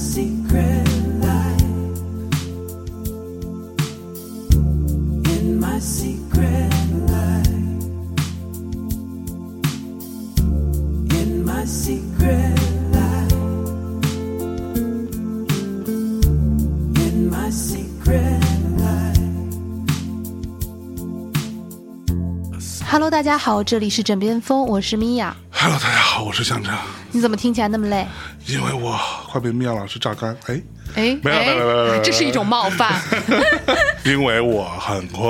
secret life. In my secret life. In my secret life. In my secret life. Hello，大家好，这里是枕边风，我是米娅。Hello，大家好，我是向正。你怎么听起来那么累？因为我快被米娅老师榨干，哎，哎没有没有没有没有没有这是一种冒犯。因为我很困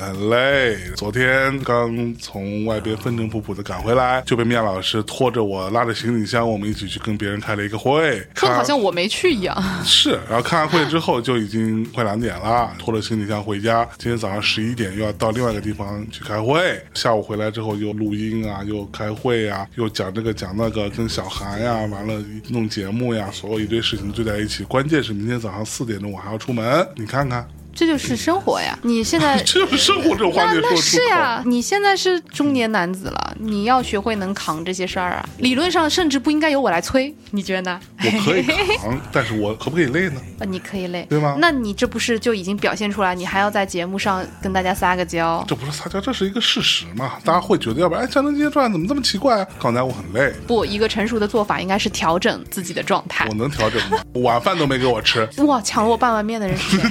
很累，昨天刚从外边风尘仆仆的赶回来，就被面老师拖着我拉着行李箱，我们一起去跟别人开了一个会，说的好像我没去一样。是，然后开完会之后就已经快两点了，拖着行李箱回家。今天早上十一点又要到另外一个地方去开会，下午回来之后又录音啊，又开会啊，又讲这个讲那个，跟小韩呀，完了弄节目呀，所有一堆事情堆在一起。关键是明天早上四点钟我还要出门，你看看，这就是生活呀！你现在 这就是生活这种话那那题说出口。是呀，你现在是中年男子了，你要学会能扛这些事儿啊。理论上甚至不应该由我来催，你觉得呢？我可以扛，但是我可不可以累呢？呃你可以累，对吗那你这不是就已经表现出来，你还要在节目上跟大家撒个娇？这不是撒娇，这是一个事实嘛？大家会觉得，要不然哎，江南今天状态怎么这么奇怪啊？刚才我很累，不，一个成熟的做法应该是调整自己的状态我。能调整吗？晚饭都没给我吃，哇，抢了我半碗面的人是谁？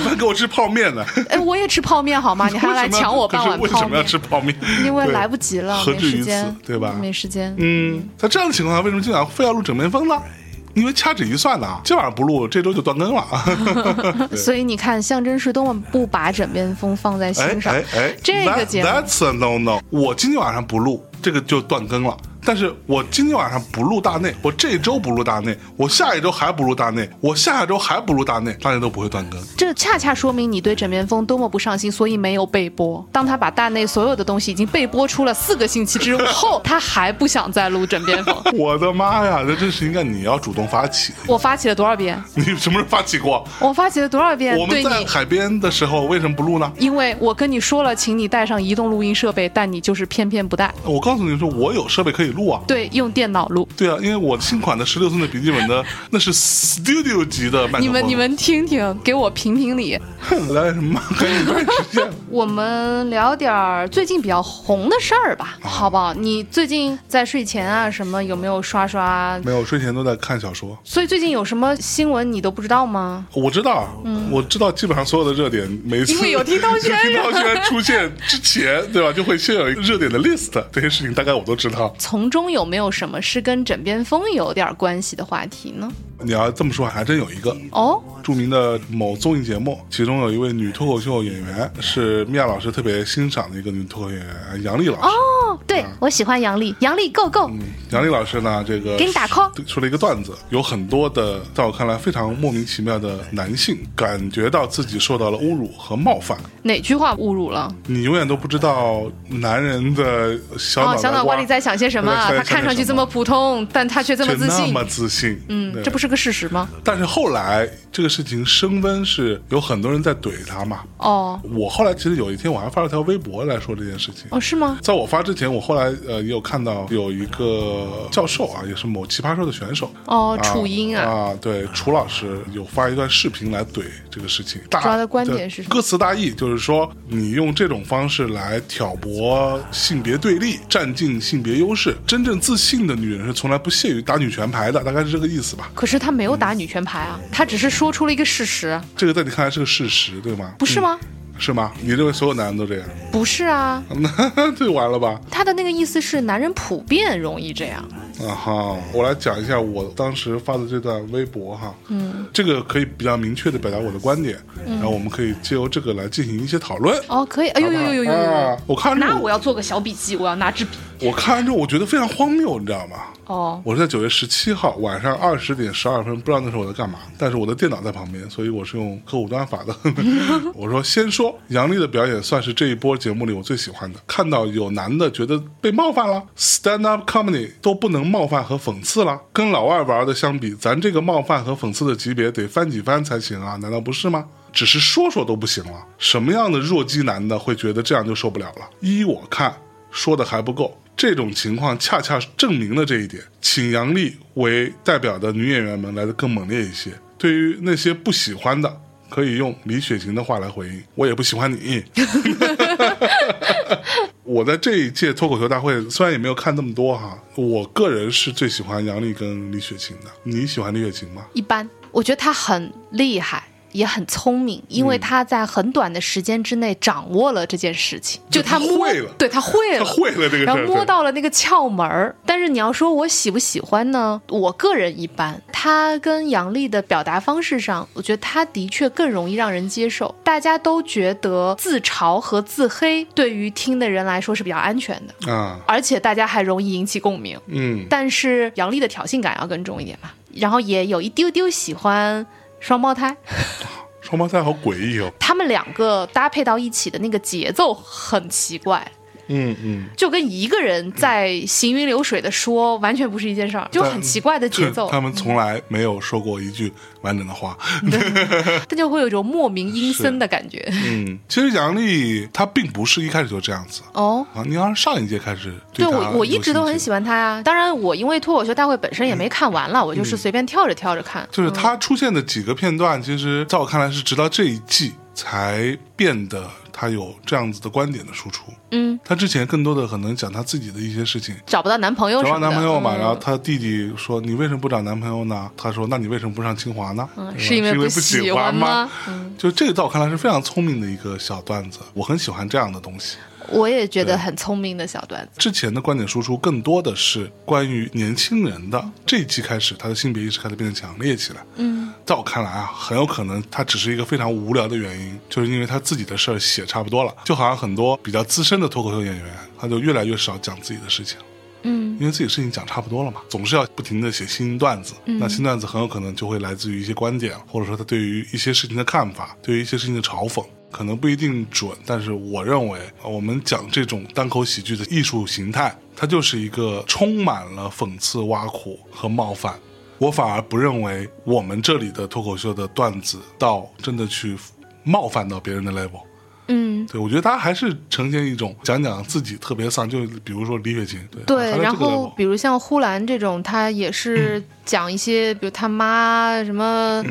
晚饭给我吃泡面呢。哎，我也吃泡面好吗？你还要来抢我半碗为什么要？吃泡面？因为来不及了，没何至于此时间，，对吧？没时间。嗯，在这样的情况下，为什么今晚非要录枕边风呢？因为掐指一算呢，今晚上不录，这周就断更了。所以你看，象征是多么不把枕边风放在哎心上。哎哎，这个节目 That- That's a no no。我今天晚上不录，这个就断更了。但是我今天晚上不录大内，我这周不录大内，我下一周还不录大内，我下下周还不录大内，大内都不会断更。这恰恰说明你对枕边风多么不上心，所以没有被播。当他把大内所有的东西已经被播出了四个星期之后，他还不想再录枕边风。我的妈呀，这真是应该你要主动发起。我发起了多少遍？你什么时候发起过？我发起了多少遍？我，们在海边的时候为什么不录呢？因为我跟你说了，请你带上移动录音设备，但你就是偏偏不带。我告诉你说，我有设备可以录啊。对，用电脑录。对啊，因为我新款的十六寸的笔记本的 那是 Studio 级的麦克风。你们你们听听，给我评评理。哼来什么？我们聊点儿最近比较红的事儿吧，好不好？你最近在睡前啊什么有没有刷刷？没有，睡前都在看小说。所以最近有什么新闻你都不知道吗？我知道，嗯我知道基本上所有的热点，每次嗯因为有听涛轩有听涛轩出现之前，对吧，就会先有一个热点的 list，这些事情大概我都知道。从中有没有什么是跟枕边风有点关系的话题呢？你要这么说，还真有一个哦，著名的某综艺节目，其中有一位女脱口秀演员是米娅老师特别欣赏的一个女脱口秀演员杨丽老师。哦，对、我喜欢杨笠，杨笠 go go，、杨丽老师呢，这个给你打 call 说了一个段子，有很多的在我看来非常莫名其妙的男性感觉到自己受到了侮辱和冒犯。哪句话侮辱了？你永远都不知道男人的小脑哦，小脑瓜里在想些什么？在他看上去这么普通，但他却这么自信却那么。自信，嗯，这不是个事实吗？但是后来这个事情升温，是有很多人在怼他嘛。哦我后来其实有一天我还发了条微博来说这件事情。哦，是吗？在我发之前，我后来呃也有看到有一个教授啊，也是某奇葩说的选手哦，楚英啊，啊，对，楚老师有发一段视频来怼这个事情，大主要的观点是什么歌词大意就是说，你用这种方式来挑拨性别对立，占尽性别优势，真正自信的女人是从来不屑于打女权牌的，大概是这个意思吧？可是他没有打女权牌啊，他只是说出了一个事实，这个在你看来是个事实，对吗？不是吗？是吗？你认为所有男人都这样？不是啊，那这完了吧？他的那个意思是男人普遍容易这样。啊哈，我来讲一下我当时发的这段微博哈，嗯，这个可以比较明确的表达我的观点，然后我们可以借由这个来进行一些讨论。哦，可以，哎呦呦呦呦呦！我看那我要做个小笔记，我要拿支笔。我看完之后，我觉得非常荒谬，你知道吗？哦，我是在九月十七号晚上二十点十二分，不知道那时候我在干嘛，但是我的电脑在旁边，所以我是用客户端发的。我说先说杨笠的表演算是这一波节目里我最喜欢的，看到有男的觉得被冒犯了，stand up comedy 都不能冒犯和讽刺了，跟老外玩的相比，咱这个冒犯和讽刺的级别得翻几番才行啊，难道不是吗？只是说说都不行了，什么样的弱鸡男的会觉得这样就受不了了？依我看，说的还不够。这种情况恰恰证明了这一点，请杨笠为代表的女演员们来的更猛烈一些。对于那些不喜欢的，可以用李雪琴的话来回应：“我也不喜欢你。”我在这一届脱口秀大会虽然也没有看那么多哈，我个人是最喜欢杨笠跟李雪琴的。你喜欢李雪琴吗？一般，我觉得她很厉害。也很聪明，因为他在很短的时间之内掌握了这件事情，就他摸会了对他会了，他会了这个事然后摸到了那个窍门儿。但是你要说我喜不喜欢呢？我个人一般。他跟杨笠的表达方式上，我觉得他的确更容易让人接受。大家都觉得自嘲和自黑对于听的人来说是比较安全的，啊，而且大家还容易引起共鸣。嗯，但是杨笠的挑衅感要更重一点吧，然后也有一丢丢喜欢双胞胎。双胞胎好诡异哦。他们两个搭配到一起的那个节奏很奇怪，嗯嗯，就跟一个人在行云流水的说完全不是一件事儿，就很奇怪的节奏，他们从来没有说过一句完整的话。他就会有一种莫名阴森的感觉。嗯，其实杨笠他并不是一开始就这样子哦，啊，你要是上一届开始对她我我一直都很。喜欢他呀。当然，我因为脱口秀大会本身也没看完了，我就是随便跳着跳着看。就是他出现的几个片段，其实在我看来是直到这一季才变得他有这样子的观点的输出。嗯，他之前更多的可能讲他自己的一些事情，找不到男朋友找不到男朋友嘛，嗯然后他弟弟说：“你为什么不找男朋友呢？”他说：“那你为什么不上清华呢？嗯是因为不不喜欢欢吗？嗯就这个在我看来是非常聪明的一个小段子，我很喜欢这样的东西。我也觉得很聪明的小段子。之前的观点输出更多的是关于年轻人的，这一期开始他的性别意识开始变得强烈起来。嗯，在我看来啊，很有可能他只是一个非常无聊的原因，就是因为他自己的事儿写差不多了，就好像很多比较资深的脱口秀演员，他就越来越少讲自己的事情。嗯因为自己事情讲差不多了嘛，总是要不停的写新段子。那新段子很有可能就会来自于一些观点，或者说他对于一些事情的看法，对于一些事情的嘲讽，可能不一定准。但是我认为，我们讲这种单口喜剧的艺术形态，它就是一个充满了讽刺、挖苦和冒犯。我反而不认为我们这里的脱口秀的段子到真的去冒犯到别人的 level。嗯，对，我觉得他还是呈现一种讲讲自己特别丧，就比如说李雪琴，对对然后比如像呼兰这种，他也是讲一些，比如他妈什么。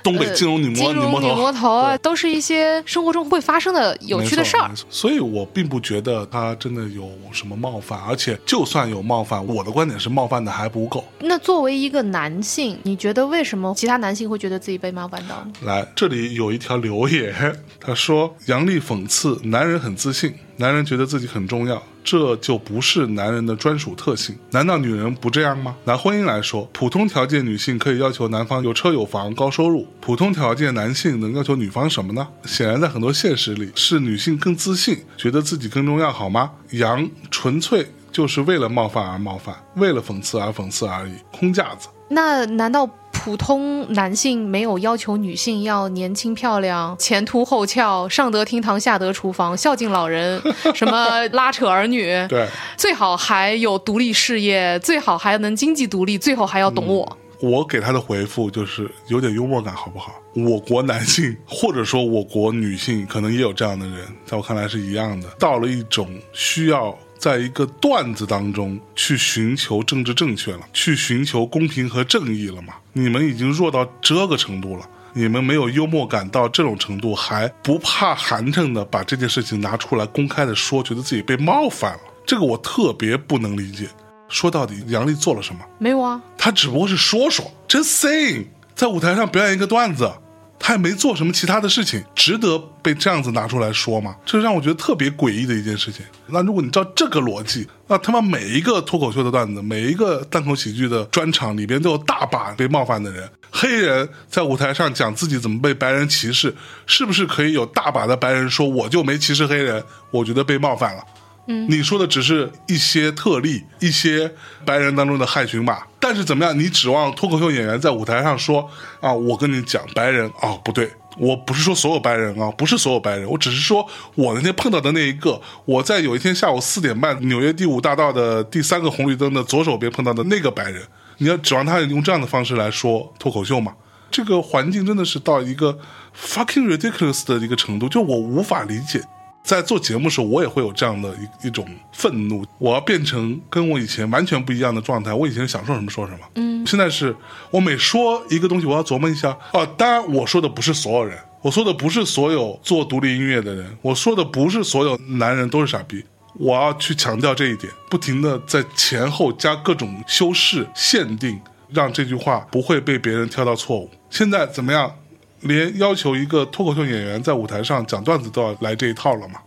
东北金融女魔、女魔头，啊，都是一些生活中会发生的有趣的事儿。所以我并不觉得他真的有什么冒犯，而且就算有冒犯，我的观点是冒犯的还不够。那作为一个男性，你觉得为什么其他男性会觉得自己被冒犯到呢？来，这里有一条留言，他说杨笠讽刺男人很自信，男人觉得自己很重要，这就不是男人的专属特性。难道女人不这样吗？拿婚姻来说，普通条件女性可以要求男方有车有房高收入，普通条件男性能要求女方什么呢？显然，在很多现实里，是女性更自信，觉得自己更重要，好吗？杨纯粹就是为了冒犯而冒犯，为了讽刺而讽刺而已，空架子。那难道普通男性没有要求女性要年轻漂亮、前凸后翘、上得厅堂、下得厨房、孝敬老人，什么拉扯儿女？对。最好还有独立事业，最好还能经济独立，最后还要懂我。我给他的回复就是有点幽默感，好不好？我国男性或者说我国女性可能也有这样的人，在我看来是一样的。到了一种需要在一个段子当中去寻求政治正确了，去寻求公平和正义了嘛？你们已经弱到这个程度了。你们没有幽默感到这种程度，还不怕寒碜的把这件事情拿出来公开的说，觉得自己被冒犯了，这个我特别不能理解。说到底，杨笠做了什么？没有啊，他只不过是说说，just saying，在舞台上表演一个段子，他也没做什么其他的事情，值得被这样子拿出来说吗？这让我觉得特别诡异的一件事情。那如果你照这个逻辑，那他妈每一个脱口秀的段子，每一个单口喜剧的专场里边都有大把被冒犯的人。黑人在舞台上讲自己怎么被白人歧视，是不是可以有大把的白人说我就没歧视黑人？我觉得被冒犯了。你说的只是一些特例，一些白人当中的害群吧。但是怎么样？你指望脱口秀演员在舞台上说啊，我跟你讲，白人啊、不对，我不是说所有白人啊，不是所有白人，我只是说我那天碰到的那一个，我在有一天下午四点半，纽约第五大道的第三个红绿灯的左手边碰到的那个白人，你要指望他用这样的方式来说脱口秀吗？这个环境真的是到一个 fucking ridiculous 的一个程度，就我无法理解。在做节目时，我也会有这样的一一种愤怒，我要变成跟我以前完全不一样的状态。我以前想说什么说什么，嗯，现在是我每说一个东西，我要琢磨一下。哦、当然我说的不是所有人，我说的不是所有做独立音乐的人，我说的不是所有男人都是傻逼。我要去强调这一点，不停的在前后加各种修饰、限定，让这句话不会被别人挑到错误。现在怎么样？连要求一个脱口秀演员在舞台上讲段子都要来这一套了嘛？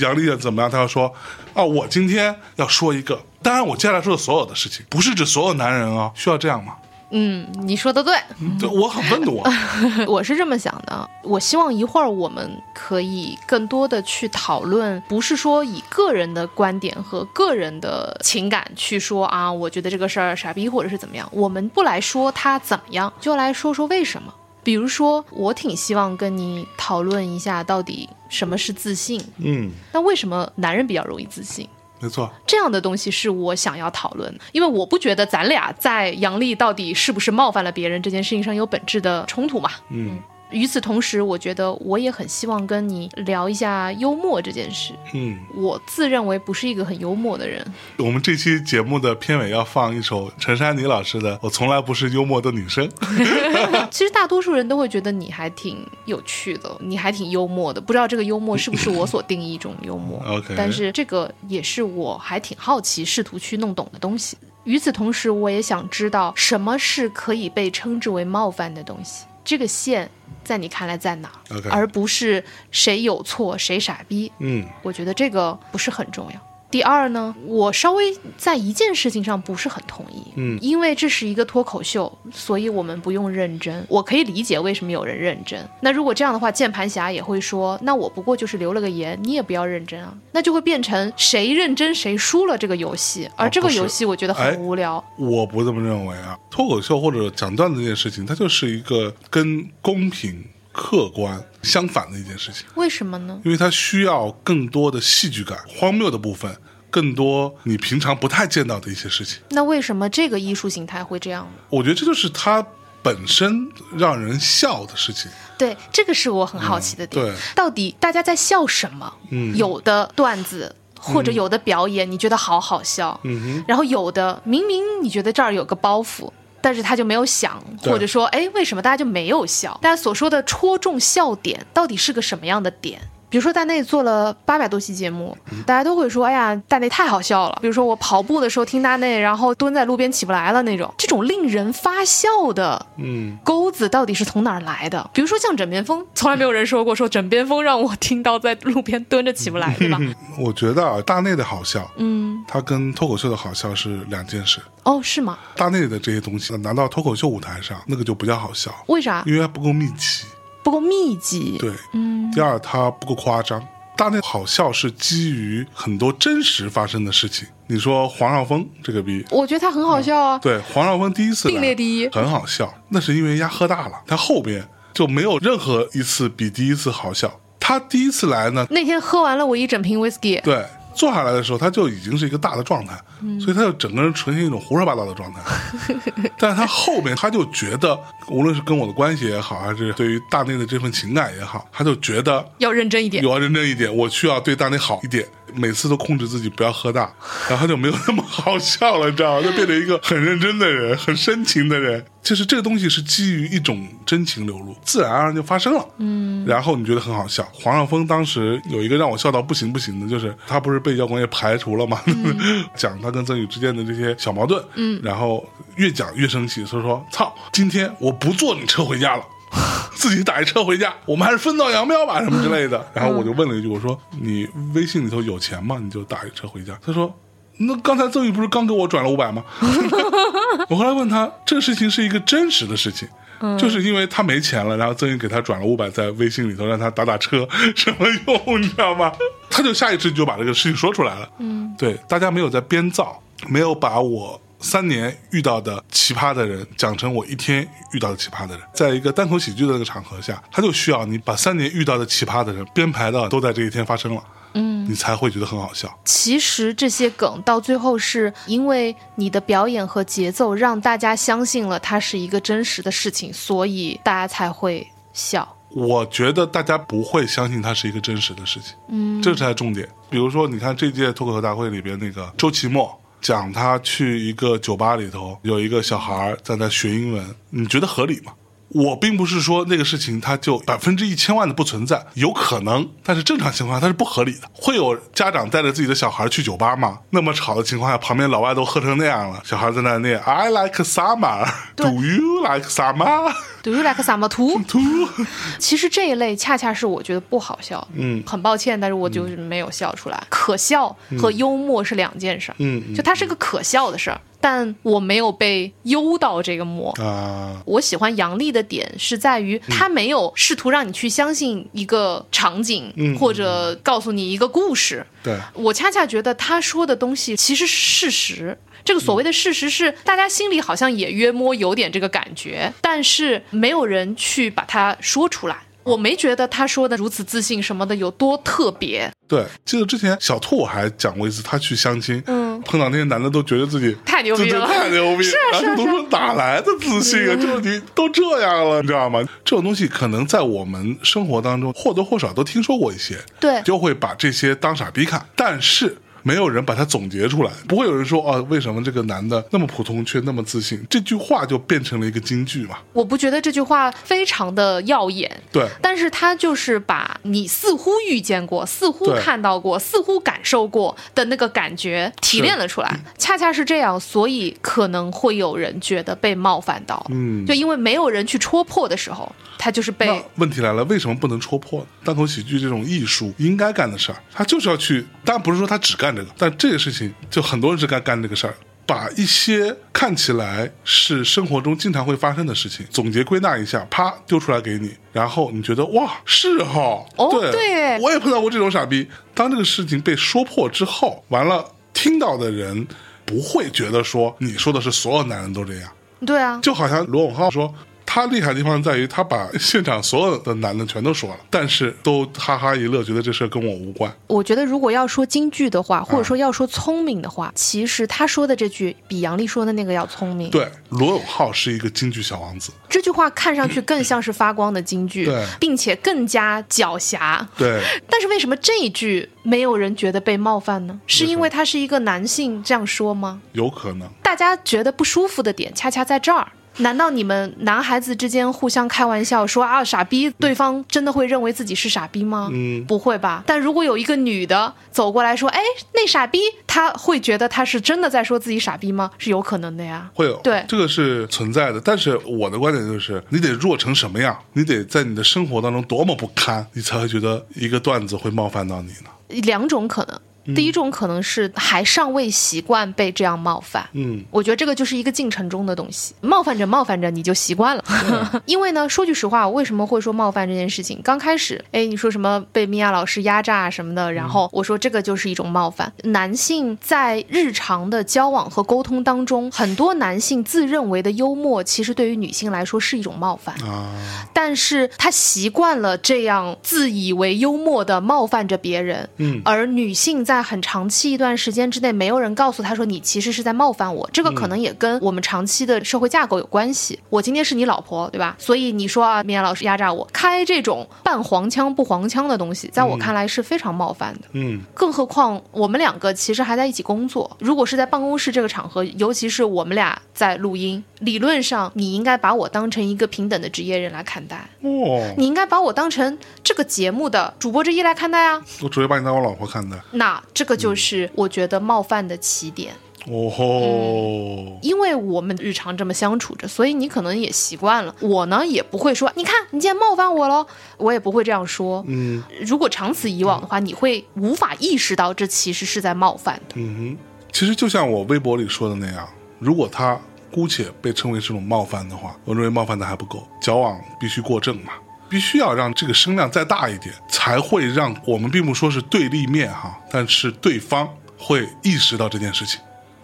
杨丽怎么样？他要说啊，我今天要说一个，当然我接下来说的所有的事情，不是指所有男人啊，需要这样吗？嗯，你说的对，对我很愤怒啊！我是这么想的。我希望一会儿我们可以更多的去讨论，不是说以个人的观点和个人的情感去说啊，我觉得这个事儿傻逼或者是怎么样。我们不来说他怎么样，就来说说为什么。比如说，我挺希望跟你讨论一下，到底什么是自信？嗯，那为什么男人比较容易自信？没错，这样的东西是我想要讨论的，因为我不觉得咱俩在杨笠到底是不是冒犯了别人这件事情上有本质的冲突嘛。嗯与此同时，我觉得我也很希望跟你聊一下幽默这件事。嗯，我自认为不是一个很幽默的人，我们这期节目的片尾要放一首陈珊妮老师的《我从来不是幽默的女生》。其实大多数人都会觉得你还挺有趣的，你还挺幽默的。不知道这个幽默是不是我所定义一种幽默 OK 但是这个也是我还挺好奇、试图去弄懂的东西。与此同时，我也想知道什么是可以被称之为冒犯的东西，这个线在你看来在哪而不是谁有错谁傻逼。嗯我觉得这个不是很重要。第二呢，我稍微在一件事情上不是很同意，嗯因为这是一个脱口秀，所以我们不用认真。我可以理解为什么有人认真。那如果这样的话，键盘侠也会说，那我不过就是留了个言，你也不要认真啊，那就会变成谁认真谁输了这个游戏，而这个游戏我觉得哎很无聊。我不这么认为啊。脱口秀或者讲段子这件事情，它就是一个跟公平、客观相反的一件事情。为什么呢？因为它需要更多的戏剧感、荒谬的部分，更多你平常不太见到的一些事情。那为什么这个艺术形态会这样呢？我觉得这就是它本身让人笑的事情。对，这个是我很好奇的点。对到底大家在笑什么？嗯有的段子或者有的表演，你觉得好好笑，然后有的明明你觉得这儿有个包袱。但是他就没有想，或者说，哎，为什么大家就没有笑？大家所说的戳中笑点，到底是个什么样的点？比如说大内做了八百多期节目，嗯大家都会说，哎呀，大内太好笑了。比如说我跑步的时候听大内，然后蹲在路边起不来了那种，这种令人发笑的嗯，钩子到底是从哪儿来的？比如说像枕边风，从来没有人说过说枕边风让我听到在路边蹲着起不来，对吧？我觉得啊，大内的好笑，嗯，它跟脱口秀的好笑是两件事。哦，是吗？大内的这些东西拿到脱口秀舞台上，那个就不叫好笑，为啥因为它不够密集。不够密集？对，嗯，第二，它不够夸张。大内好笑是基于很多真实发生的事情。你说黄少峰这个逼，我觉得他很好笑啊。对黄少峰第一次并列第一很好笑，那是因为丫喝大了，他后边就没有任何一次比第一次好笑。他第一次来呢，那天喝完了我一整瓶 whisky，对，坐下来的时候他就已经是一个大的状态，所以他就整个人呈现一种胡说八道的状态。但是他后面他就觉得，无论是跟我的关系也好，还是对于大内的这份情感也好，他就觉得要认真一点有。要认真一点，我需要对大内好一点，每次都控制自己不要喝大，然后他就没有那么好笑了，你知道吗？就变成一个很认真的人，很深情的人。就是这个东西是基于一种真情流露，自然而然就发生了。嗯，然后你觉得很好笑。黄少峰当时有一个让我笑到不行不行的，就是他不是被摇滚乐排除了吗？讲他跟曾宇之间的这些小矛盾。嗯，然后越讲越生气，所以说操，今天我不坐你车回家了。自己打一车回家，我们还是分道扬镳吧，什么之类的。然后我就问了一句，我说：“你微信里头有钱吗？你就打一车回家。”他说：“那刚才曾宇不是刚给我转了五百吗？” 我后来问他，这个事情是一个真实的事情，就是因为他没钱了，然后曾宇给他转了五百，在微信里头让他打打车，什么用？你知道吗？他就下意识就把这个事情说出来了。嗯，对，大家没有在编造，没有把我。三年遇到的奇葩的人讲成我一天遇到的奇葩的人，在一个单口喜剧的那个场合下，他就需要你把三年遇到的奇葩的人编排到都在这一天发生了，嗯，你才会觉得很好笑。其实这些梗到最后是因为你的表演和节奏让大家相信了它是一个真实的事情，所以大家才会笑。我觉得大家不会相信它是一个真实的事情，嗯，这才是重点。比如说，你看这届脱口秀大会里边那个周奇墨。讲他去一个酒吧里头，有一个小孩儿在那学英文，你觉得合理吗？我并不是说那个事情它就百分之一千万的不存在，有可能，但是正常情况下它是不合理的。会有家长带着自己的小孩去酒吧吗？那么吵的情况下，旁边老外都喝成那样了，小孩在那念 I like summer，Do you like summer？对于 like 萨摩图，图，其实这一类恰恰是我觉得不好笑。嗯很抱歉，但是我就是没有笑出来。可笑和幽默是两件事儿，嗯嗯就它是个可笑的事儿，但我没有被幽到这个默。啊，我喜欢杨笠的点是在于，他没有试图让你去相信一个场景，嗯或者告诉你一个故事。对，我恰恰觉得他说的东西其实是事实。这个所谓的事实是，大家心里好像也约摸有点这个感觉，但是没有人去把它说出来。我没觉得他说的如此自信什么的有多特别，对，记得之前小兔我还讲过一次，他去相亲，嗯，碰到那些男的都觉得自己太牛逼了太牛逼，是啊是啊是都说哪来的自信啊？就是你都这样了，你知道吗？这种东西可能在我们生活当中或多或少都听说过一些，对就会把这些当傻逼看，但是。没有人把它总结出来，不会有人说啊，为什么这个男的那么普通却那么自信？这句话就变成了一个金句嘛？我不觉得这句话非常的耀眼，对，但是他就是把你似乎遇见过、似乎看到过、似乎感受过的那个感觉提炼了出来。恰恰是这样，所以可能会有人觉得被冒犯到。嗯就因为没有人去戳破的时候，他就是被问题来了，为什么不能戳破呢？单口喜剧这种艺术应该干的事儿，他就是要去，当然不是说他只干这个，但这个事情就很多人是该干这个事儿。把一些看起来是生活中经常会发生的事情总结归纳一下，啪丢出来给你，然后你觉得哇是哈，哦对，对我也碰到过这种傻逼。当这个事情被说破之后，完了，听到的人不会觉得说你说的是所有男人都这样，对啊，就好像罗永浩说，他厉害的地方在于他把现场所有的男的全都说了，但是都哈哈一乐，觉得这事儿跟我无关。我觉得如果要说京剧的话，或者啊说要说聪明的话，其实他说的这句比杨笠说的那个要聪明。对，罗永浩是一个京剧小王子，这句话看上去更像是发光的京剧对，并且更加狡黠。对，但是为什么这一句没有人觉得被冒犯呢？是因为他是一个男性这样说吗？有可能。大家觉得不舒服的点恰恰在这儿。难道你们男孩子之间互相开玩笑说啊傻逼，对方真的会认为自己是傻逼吗？嗯不会吧。但如果有一个女的走过来说，哎，那傻逼，他会觉得他是真的在说自己傻逼吗？是有可能的呀。会有对这个是存在的，但是我的观点就是，你得弱成什么样，你得在你的生活当中多么不堪，你才会觉得一个段子会冒犯到你呢？两种可能。第一种可能是还尚未习惯被这样冒犯，嗯，我觉得这个就是一个进程中的东西，冒犯着冒犯着你就习惯了。因为呢，说句实话，我为什么会说冒犯这件事情？刚开始，哎，你说什么被米娅老师压榨什么的，然后我说这个就是一种冒犯。男性在日常的交往和沟通当中，很多男性自认为的幽默，其实对于女性来说是一种冒犯。啊，但是他习惯了这样自以为幽默的冒犯着别人，嗯而女性在很长期一段时间之内，没有人告诉他说你其实是在冒犯我，这个可能也跟我们长期的社会架构有关系。我今天是你老婆，对吧？所以你说啊，米娅老师压榨我，开这种半黄腔不黄腔的东西，在我看来是非常冒犯的。嗯更何况我们两个其实还在一起工作。如果是在办公室这个场合，尤其是我们俩在录音，理论上你应该把我当成一个平等的职业人来看待，哦，你应该把我当成这个节目的主播之一来看待啊。我只会把你当我老婆看待。那这个就是我觉得冒犯的起点。哦吼，因为我们日常这么相处着，所以你可能也习惯了。我呢也不会说，你看你今天冒犯我了，我也不会这样说。嗯如果长此以往的话，你会无法意识到这其实是在冒犯的。嗯哼，其实就像我微博里说的那样，如果他姑且被称为这种冒犯的话，我认为冒犯的还不够，矫枉必须过正嘛。必须要让这个声量再大一点，才会让我们并不说是对立面哈，但是对方会意识到这件事情。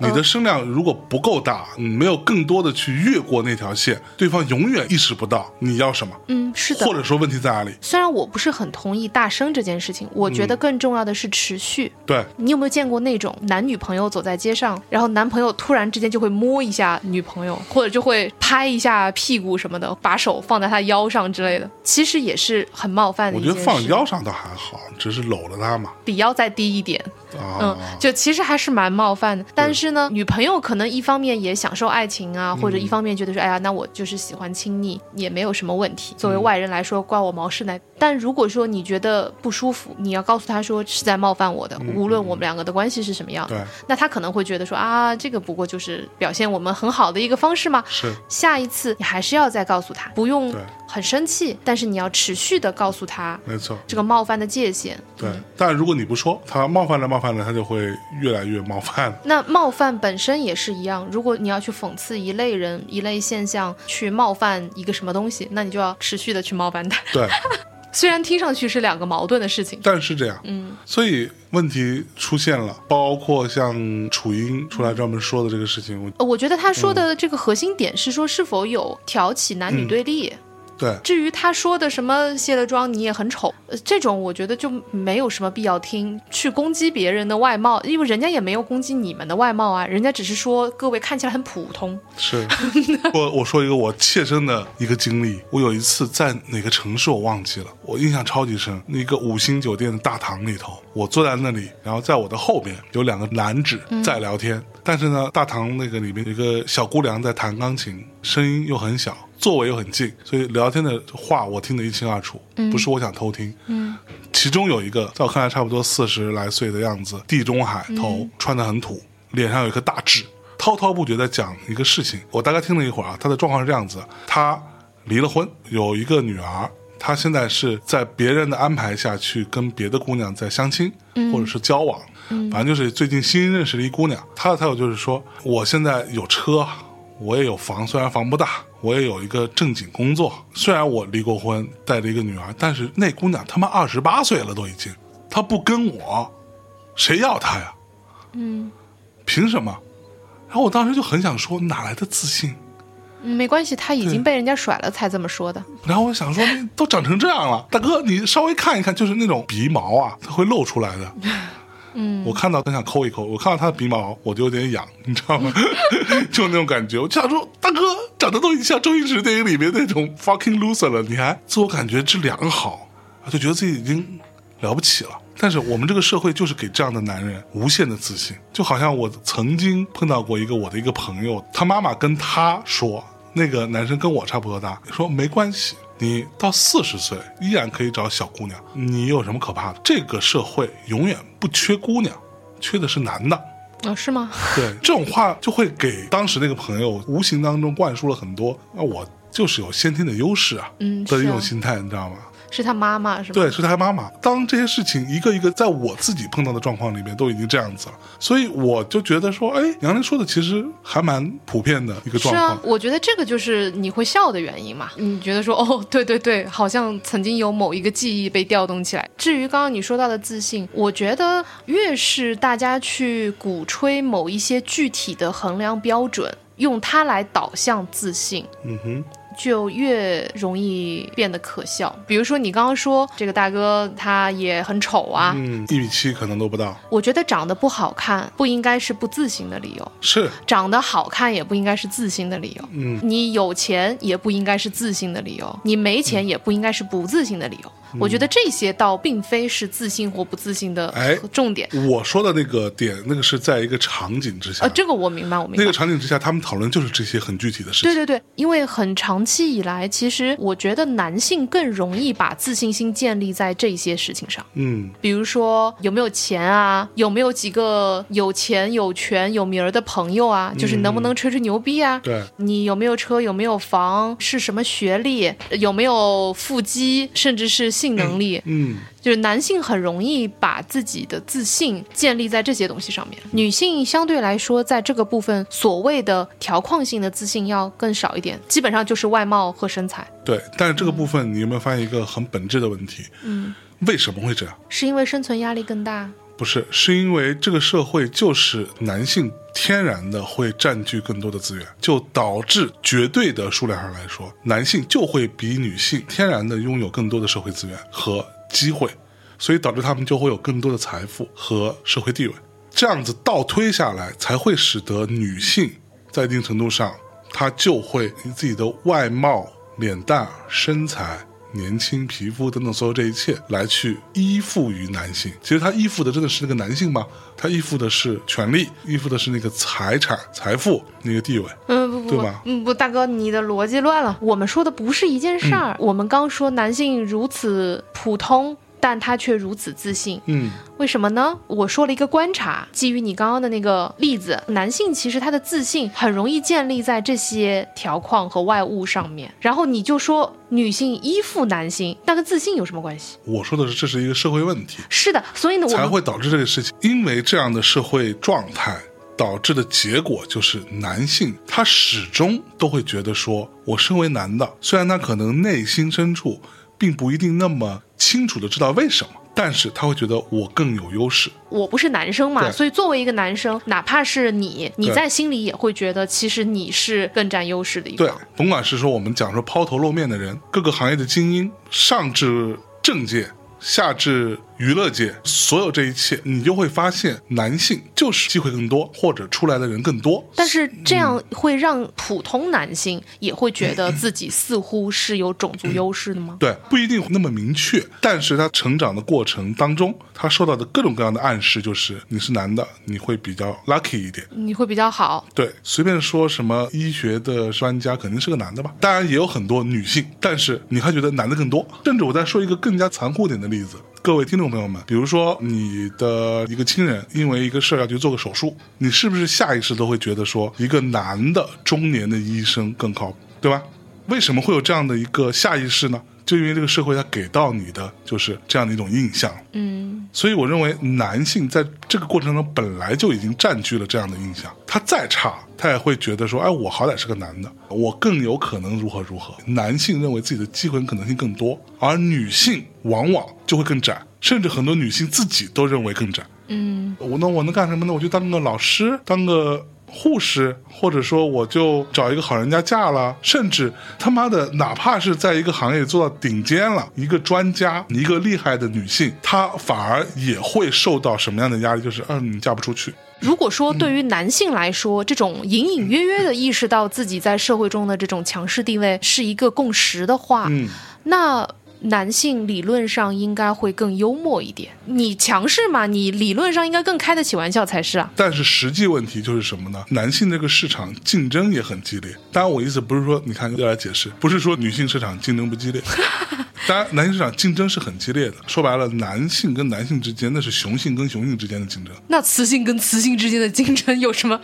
你的声量如果不够大，你没有更多的去越过那条线，对方永远意识不到你要什么，嗯，是的或。者说问题在哪里。虽然我不是很同意大声这件事情，我觉得更重要的是持续。对，你有没有见过那种男女朋友走在街上，然后男朋友突然之间就会摸一下女朋友，或者就会拍一下屁股什么的，把手放在她腰上之类的？其实也是很冒犯的我。觉得放腰上倒还好，只是搂了他嘛。比腰再低一点，啊，嗯，就其实还是蛮冒犯的。但是呢，女朋友可能一方面也享受爱情啊，或者一方面觉得说，哎呀，那我就是喜欢亲昵，也没有什么问题。作为外人来说，关我毛事呢？但如果说你觉得不舒服，你要告诉他说是在冒犯我的，无论我们两个的关系是什么样，对，那他可能会觉得说啊，这个不过就是表现我们很好的一个方式嘛。是下一次你还是要再告诉他，不用很生气，但是你要持续的告诉他没错。这个冒犯的界限。对，但如果你不说，他冒犯了冒犯了，他就会越来越冒犯。那冒犯本身也是一样，如果你要去讽刺一类人、一类现象，去冒犯一个什么东西，那你就要持续的去冒犯他。对，虽然听上去是两个矛盾的事情，但是这样，嗯，所以问题出现了，包括像楚英出来专门说的这个事情，我呃我觉得他说的这个核心点是说是否有挑起男女对立。对至于他说的什么卸了妆你也很丑，呃这种我觉得就没有什么必要听，去攻击别人的外貌，因为人家也没有攻击你们的外貌啊，人家只是说各位看起来很普通。是 我我说一个我切身的一个经历，我有一次在哪个城市我忘记了，我印象超级深，一个五星酒店的大堂里头，我坐在那里，然后在我的后边有两个男子在聊天，但是呢，大堂那个里面有一个小姑娘在弹钢琴，声音又很小。座位又很近，所以聊天的话我听得一清二楚，不是我想偷听。嗯，其中有一个在我看来差不多四十来岁的样子，地中海头，穿得很土，脸上有一颗大痣，滔滔不绝地讲一个事情。我大概听了一会儿啊，他的状况是这样子：他离了婚，有一个女儿，他现在是在别人的安排下去跟别的姑娘在相亲，或者是交往，反正就是最近新认识了一姑娘。他的态度就是说，我现在有车，我也有房，虽然房不大，我也有一个正经工作。虽然我离过婚，带着一个女儿，但是那姑娘他妈二十八岁了都已经，她不跟我，谁要她呀？嗯，凭什么？然后我当时就很想说，哪来的自信？嗯没关系，她已经被人家甩了才这么说的。然后我想说，都长成这样了，大哥，你稍微看一看，就是那种鼻毛啊，它会露出来的。嗯，我看到很想抠一抠，我看到他的鼻毛，我就有点痒，你知道吗？就那种感觉。我就想说，大哥长得都已经像周星驰电影里面那种 fucking loser 了，你还自我感觉之良好，就觉得自己已经了不起了。但是我们这个社会就是给这样的男人无限的自信，就好像我曾经碰到过一个我的一个朋友，他妈妈跟他说，那个男生跟我差不多大，说没关系。你到四十岁依然可以找小姑娘，你有什么可怕的？这个社会永远不缺姑娘，缺的是男的。哦，是吗？对，这种话就会给当时那个朋友无形当中灌输了很多，啊，我就是有先天的优势啊，嗯的一种心态，你知道吗？是他妈妈是吧？对，是他妈妈。当这些事情一个一个在我自己碰到的状况里面都已经这样子了，所以我就觉得说，哎，杨林说的其实还蛮普遍的一个状况。是啊，我觉得这个就是你会笑的原因嘛。你觉得说，哦，对对对，好像曾经有某一个记忆被调动起来。至于刚刚你说到的自信，我觉得越是大家去鼓吹某一些具体的衡量标准，用它来导向自信，嗯哼，就越容易变得可笑。比如说你刚刚说这个大哥他也很丑啊，嗯，一米七可能都不到，我觉得长得不好看不应该是不自信的理由。是，长得好看也不应该是自信的理由，嗯，你有钱也不应该是自信的理由，你没钱也不应该是不自信的理由。嗯我觉得这些倒并非是自信或不自信的哎重点。我说的那个点，那个是在一个场景之下，呃，这个我明白，我明白。那个场景之下，他们讨论就是这些很具体的事情。对对对，因为很长期以来，其实我觉得男性更容易把自信心建立在这些事情上，嗯，比如说有没有钱啊，有没有几个有钱有权有名儿的朋友啊，就是能不能吹吹牛逼啊，对，你有没有车？有没有房？是什么学历？有没有腹肌？甚至是性能力？嗯，就是男性很容易把自己的自信建立在这些东西上面，女性相对来说在这个部分所谓的条框性的自信要更少一点，基本上就是外貌和身材。对。但是这个部分，你有没有发现一个很本质的问题？嗯，为什么会这样？是因为生存压力更大？不是，是因为这个社会就是男性天然的会占据更多的资源，就导致绝对的数量上来说，男性就会比女性天然的拥有更多的社会资源和机会，所以导致他们就会有更多的财富和社会地位。这样子倒推下来，才会使得女性在一定程度上，她就会以自己的外貌、脸蛋、身材。年轻皮肤等等，所有这一切来去依附于男性。其实他依附的真的是那个男性吗？他依附的是权利，依附的是那个财产、财富、那个地位。嗯，不不不对吧，嗯不，大哥，你的逻辑乱了。我们说的不是一件事嗯儿。我们刚说男性如此普通，但他却如此自信。嗯，为什么呢？我说了一个观察，基于你刚刚的那个例子，男性其实他的自信很容易建立在这些条框和外物上面，然后你就说女性依附男性，那跟自信有什么关系？我说的是这是一个社会问题，是的，所以呢，我才会导致这个事情。因为这样的社会状态导致的结果就是，男性他始终都会觉得说，我身为男的，虽然他可能内心深处并不一定那么清楚的知道为什么，但是他会觉得我更有优势。我不是男生嘛，所以作为一个男生，哪怕是你，你在心里也会觉得，其实你是更占优势的一对啊。，甭管是说我们讲说抛头露面的人，各个行业的精英，上至政界，下至娱乐界，所有这一切，你就会发现，男性就是机会更多，或者出来的人更多。但是这样会让普通男性也会觉得自己似乎是有种族优势的吗？对，不一定那么明确，但是他成长的过程当中，他受到的各种各样的暗示，就是你是男的，你会比较 lucky 一点。你会比较好。对，随便说什么医学的专家肯定是个男的吧，当然也有很多女性，但是你还觉得男的更多。甚至我再说一个更加残酷点的例子，各位听众朋友们，比如说你的一个亲人因为一个事儿要去做个手术，你是不是下意识都会觉得说一个男的中年的医生更靠谱，对吧？为什么会有这样的一个下意识呢？就因为这个社会它给到你的就是这样的一种印象，嗯，所以我认为男性在这个过程中本来就已经占据了这样的印象，他再差，他也会觉得说，哎，我好歹是个男的，我更有可能如何如何。男性认为自己的机会可能性更多，而女性往往就会更窄，甚至很多女性自己都认为更窄。嗯，我那我能干什么呢？我就当个老师，当个护士，或者说我就找一个好人家嫁了，甚至他妈的，哪怕是在一个行业做到顶尖了，一个专家，一个厉害的女性，她反而也会受到什么样的压力？就是，嗯，你嫁不出去。如果说对于男性来说，这种隐隐约约的意识到自己在社会中的这种强势地位是一个共识的话，嗯，那男性理论上应该会更幽默一点。你强势嘛，你理论上应该更开得起玩笑才是啊。但是实际问题就是什么呢？男性这个市场竞争也很激烈。当然，我意思不是说，你看要来解释，不是说女性市场竞争不激烈。当然，男性市场竞争是很激烈的。说白了，男性跟男性之间那是雄性跟雄性之间的竞争。那雌性跟雌性之间的竞争有什么？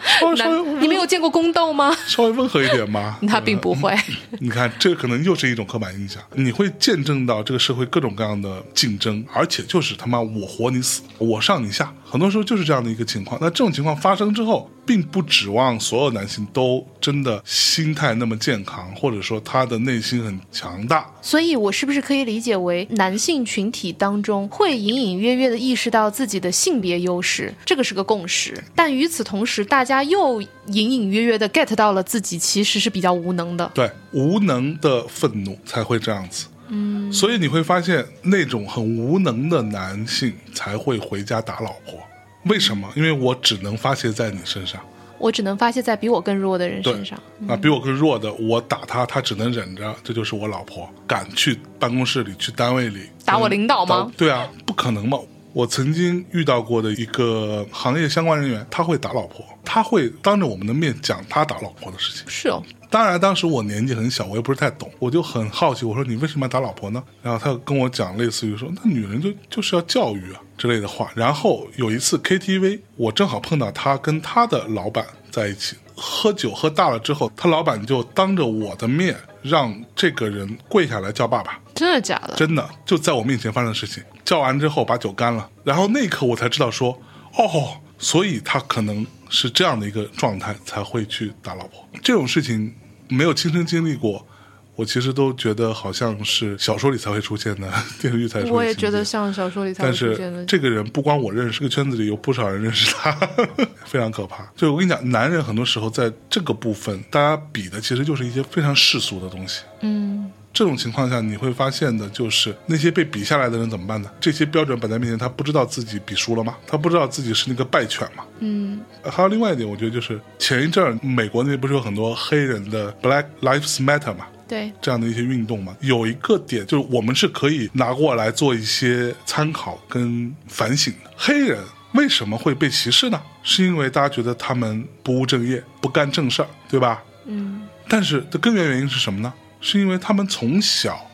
你没有见过宫斗吗？稍微温和一点吗。那并不会。你看，这可能又是一种刻板印象。你会见证到这个社会各种各样的竞争，而且就是他妈我活你死，我上你下，很多时候就是这样的一个情况。那这种情况发生之后，并不指望所有男性都真的心态那么健康，或者说他的内心很强大。所以，我是不是可以理解为男性群体当中会隐隐约约的意识到自己的性别优势，这个是个共识。但与此同时，大家又隐隐约约的 get 到了自己其实是比较无能的。对，无能的愤怒才会这样子。嗯，所以你会发现，那种很无能的男性才会回家打老婆。为什么？因为我只能发泄在你身上。我只能发泄在比我更弱的人身上。啊，比我更弱的，我打他，他只能忍着，这就是我老婆。敢去办公室里、去单位里打我领导吗对啊，不可能嘛！我曾经遇到过的一个行业相关人员，他会打老婆，他会当着我们的面讲他打老婆的事情。是哦，当然，当时我年纪很小，我也不是太懂，我就很好奇，我说你为什么要打老婆呢？然后他跟我讲类似于说，那女人就就是要教育啊之类的话。然后有一次 KTV，我正好碰到他跟他的老板在一起喝酒，喝大了之后，他老板就当着我的面让这个人跪下来叫爸爸。真的假的？真的就在我面前发生的事情。叫完之后把酒干了，然后那一刻我才知道说，哦，所以他可能是这样的一个状态才会去打老婆。这种事情没有亲身经历过，我其实都觉得好像是小说里才会出现的，电视剧才出现。我也觉得像小说里才会但出现的是。这个人不光我认识，这个圈子里有不少人认识他，非常可怕。就我跟你讲，男人很多时候在这个部分，大家比的其实就是一些非常世俗的东西。嗯，这种情况下，你会发现的就是那些被比下来的人怎么办呢？这些标准摆在面前，他不知道自己比输了吗？他不知道自己是那个败犬吗？嗯，呃还有另外一点，我觉得就是前一阵儿美国那边不是有很多黑人的 Black Lives Matter 嘛，对，这样的一些运动嘛，有一个点就是我们是可以拿过来做一些参考跟反省的。黑人为什么会被歧视呢？是因为大家觉得他们不务正业，不干正事儿，对吧？嗯，但是的根源原因是什么呢？是因为他们从小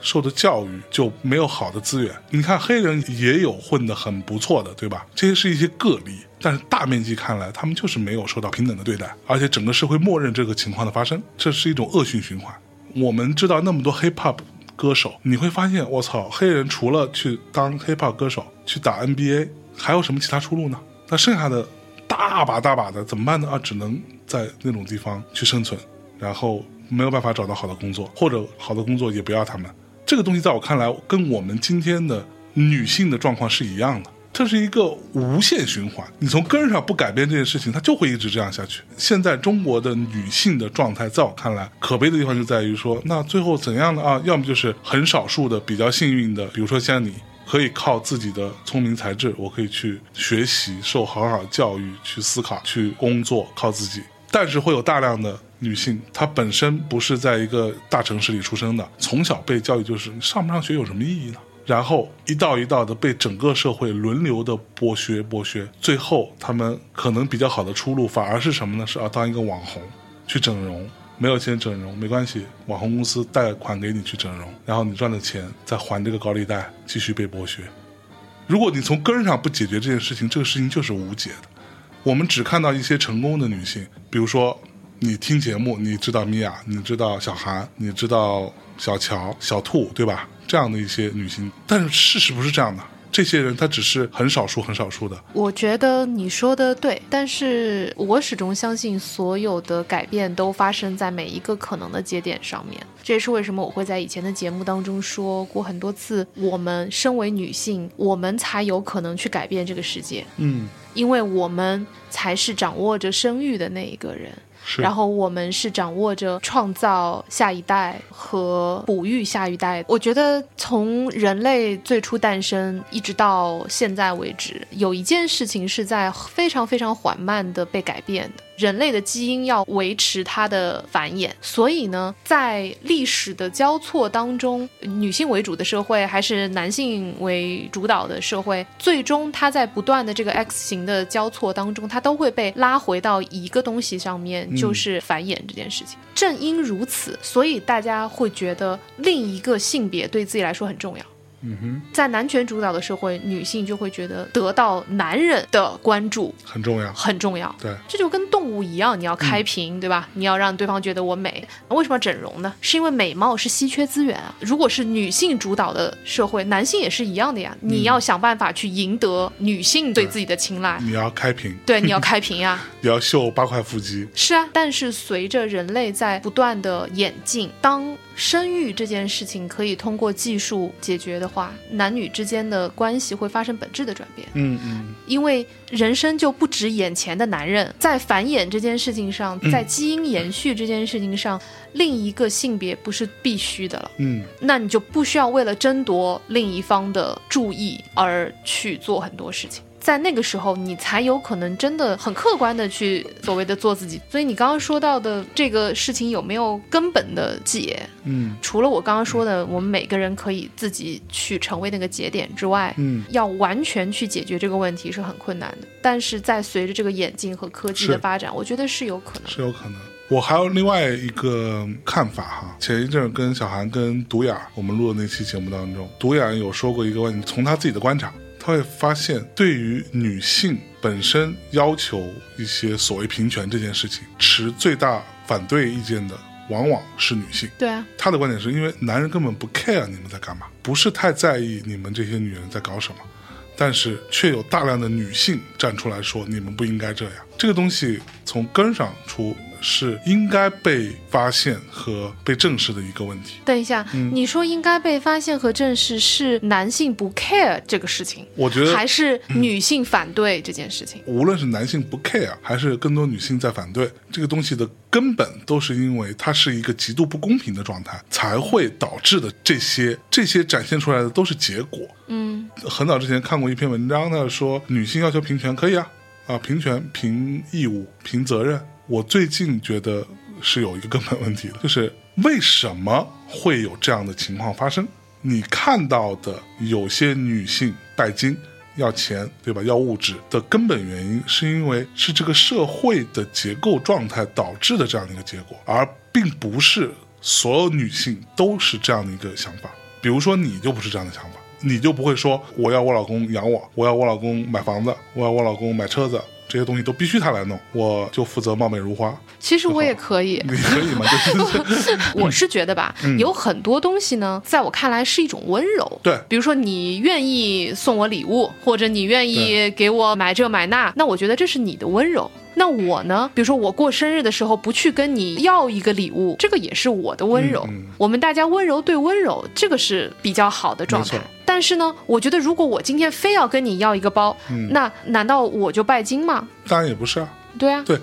受的教育就没有好的资源。你看黑人也有混得很不错的，对吧？这些是一些个例，但是大面积看来，他们就是没有受到平等的对待，而且整个社会默认这个情况的发生，这是一种恶性循环。我们知道那么多 hip hop 歌手，你会发现，我操，黑人除了去当 hip hop 歌手，去打 NBA，还有什么其他出路呢？那剩下的大把大把的怎么办呢？啊，只能在那种地方去生存，然后没有办法找到好的工作，或者好的工作也不要他们。这个东西在我看来，跟我们今天的女性的状况是一样的。这是一个无限循环，你从根上不改变这件事情，它就会一直这样下去。现在中国的女性的状态，在我看来，可悲的地方就在于说，那最后怎样呢？啊，要么就是很少数的比较幸运的，比如说像你，可以靠自己的聪明才智，我可以去学习，受好好教育，去思考，去工作，靠自己。但是会有大量的女性，她本身不是在一个大城市里出生的，从小被教育就是你上不上学有什么意义呢？然后一道一道的被整个社会轮流的剥削剥削，最后他们可能比较好的出路反而是什么呢？是要当一个网红，去整容，没有钱整容没关系，网红公司贷款给你去整容，然后你赚的钱再还这个高利贷，继续被剥削。如果你从根上不解决这件事情，这个事情就是无解的。我们只看到一些成功的女性，比如说你听节目，你知道米娅，你知道小韩，你知道小乔、小兔，对吧？这样的一些女性，但是事实不是这样的。这些人他只是很少数、很少数的。我觉得你说的对，但是我始终相信所有的改变都发生在每一个可能的节点上面。这也是为什么我会在以前的节目当中说过很多次，我们身为女性，我们才有可能去改变这个世界，嗯，因为我们才是掌握着生育的那一个人。是。然后我们是掌握着创造下一代和哺育下一代。我觉得从人类最初诞生一直到现在为止，有一件事情是在非常非常缓慢的被改变的。人类的基因要维持它的繁衍，所以呢，在历史的交错当中，女性为主的社会还是男性为主导的社会，最终它在不断的这个 X 型的交错当中，它都会被拉回到一个东西上面，就是繁衍这件事情。正因如此，所以大家会觉得另一个性别对自己来说很重要。嗯哼，在男权主导的社会，女性就会觉得得到男人的关注很重要。很重要。对，这就跟动物一样，你要开屏，对吧？你要让对方觉得我美。为什么要整容呢？是因为美貌是稀缺资源啊。如果是女性主导的社会，男性也是一样的呀。你要想办法去赢得女性对自己的青睐。你要开屏，对，你要开屏呀。你要秀八块腹肌。是啊，但是随着人类在不断的演进，当生育这件事情可以通过技术解决的话，男女之间的关系会发生本质的转变。嗯嗯，因为人生就不止眼前的男人，在繁衍这件事情上，在基因延续这件事情上，另一个性别不是必须的了。嗯，那你就不需要为了争夺另一方的注意而去做很多事情。在那个时候，你才有可能真的很客观的去所谓的做自己。所以你刚刚说到的这个事情有没有根本的解？嗯除了我刚刚说的，我们每个人可以自己去成为那个节点之外，嗯，要完全去解决这个问题是很困难的。但是在随着这个眼镜和科技的发展，我觉得是有可能。是有可能。我还有另外一个看法哈，前一阵儿跟小韩跟独眼儿我们录的那期节目当中，独眼有说过一个问题，从他自己的观察，他会发现对于女性本身要求一些所谓平权这件事情，持最大反对意见的往往是女性。对啊，他的观点是因为男人根本不 care 你们在干嘛，不是太在意你们这些女人在搞什么，但是却有大量的女性站出来说你们不应该这样。这个东西从根儿上出是应该被发现和被正视的一个问题。等一下，嗯你说应该被发现和正视是男性不 care 这个事情，我觉得还是女性反对这件事情？无论是男性不 care，还是更多女性在反对这个东西的根本，都是因为它是一个极度不公平的状态，才会导致的这些这些展现出来的都是结果。嗯很早之前看过一篇文章，他说女性要求平权可以啊，啊平权、凭义务、凭责任。我最近觉得是有一个根本问题的，就是为什么会有这样的情况发生？你看到的有些女性拜金。要钱，对吧？要物质的根本原因，是因为是这个社会的结构状态导致的这样的一个结果，而并不是所有女性都是这样的一个想法。比如说，你就不是这样的想法，你就不会说我要我老公养我，我要我老公买房子，我要我老公买车子，这些东西都必须他来弄，我就负责貌美如花。其实我也可以，你可以吗？就是 我是觉得吧，有很多东西呢，在我看来是一种温柔。对比如说你愿意送我礼物，或者你愿意给我买这买那，那我觉得这是你的温柔。那我呢？比如说我过生日的时候不去跟你要一个礼物，这个也是我的温柔。嗯嗯我们大家温柔对温柔，这个是比较好的状态。但是呢，我觉得如果我今天非要跟你要一个包，嗯那难道我就拜金吗？当然也不是啊。对啊，对，